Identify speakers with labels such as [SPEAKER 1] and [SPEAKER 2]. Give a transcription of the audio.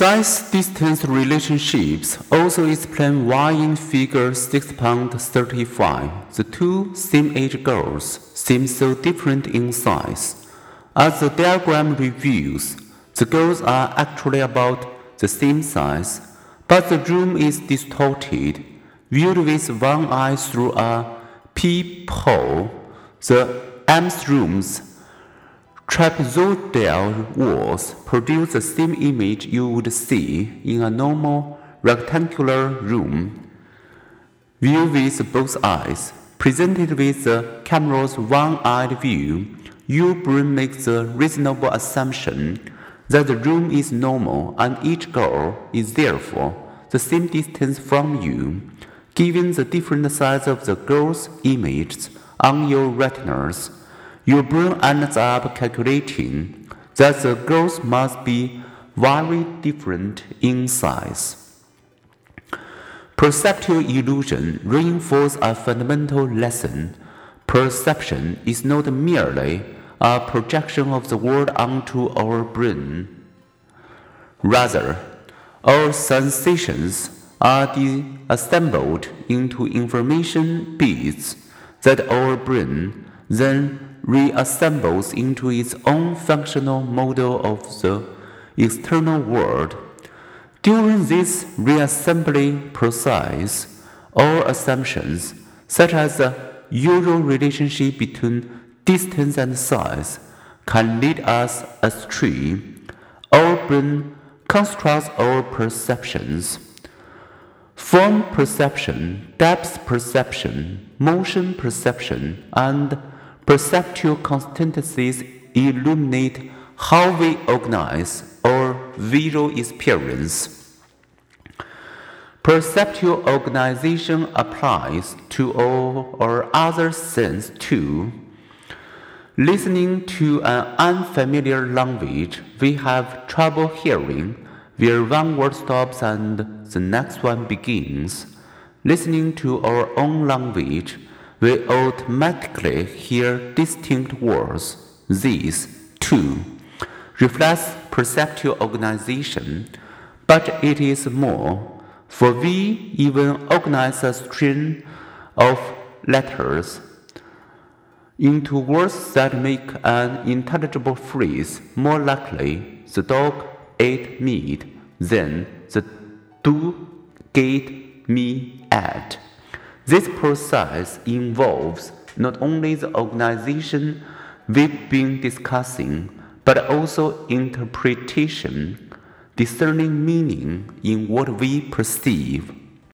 [SPEAKER 1] Size-distance relationships also explain why in figure 6.35 the two same-age girls seem so different in size. As the diagram reveals, the girls are actually about the same size, but the room is distorted, viewed with one eye through a peephole. The Ames rooms Trapezoidal walls produce the same image you would see in a normal rectangular room. View with both eyes. Presented with the camera's one-eyed view, your brain makes the reasonable assumption that the room is normal and each girl is therefore the same distance from you, given the different size of the girl's images on your retinas. Your brain ends up calculating that the girls must be very different in size. Perceptual illusion reinforces a fundamental lesson. Perception is not merely a projection of the world onto our brain. Rather, our sensations are assembled into information bits that our brain then reassembles into its own functional model of the external world. During this reassembly process, all assumptions, such as the usual relationship between distance and size, can lead us astray. Our brain constructs our perceptions. Form perception, depth perception, motion perception, and Perceptual constancies illuminate how we organize our visual experience. Perceptual organization applies to all our other senses too. Listening to an unfamiliar language, we have trouble hearing where one word stops and the next one begins. Listening to our own language, we automatically hear distinct words. This, too, reflects perceptual organization, but it is more, for we even organize a string of letters into words that make an intelligible phrase more likely the dog ate meat than the dog gave me at. This process involves not only the organization we've been discussing, but also interpretation, discerning meaning in what we perceive.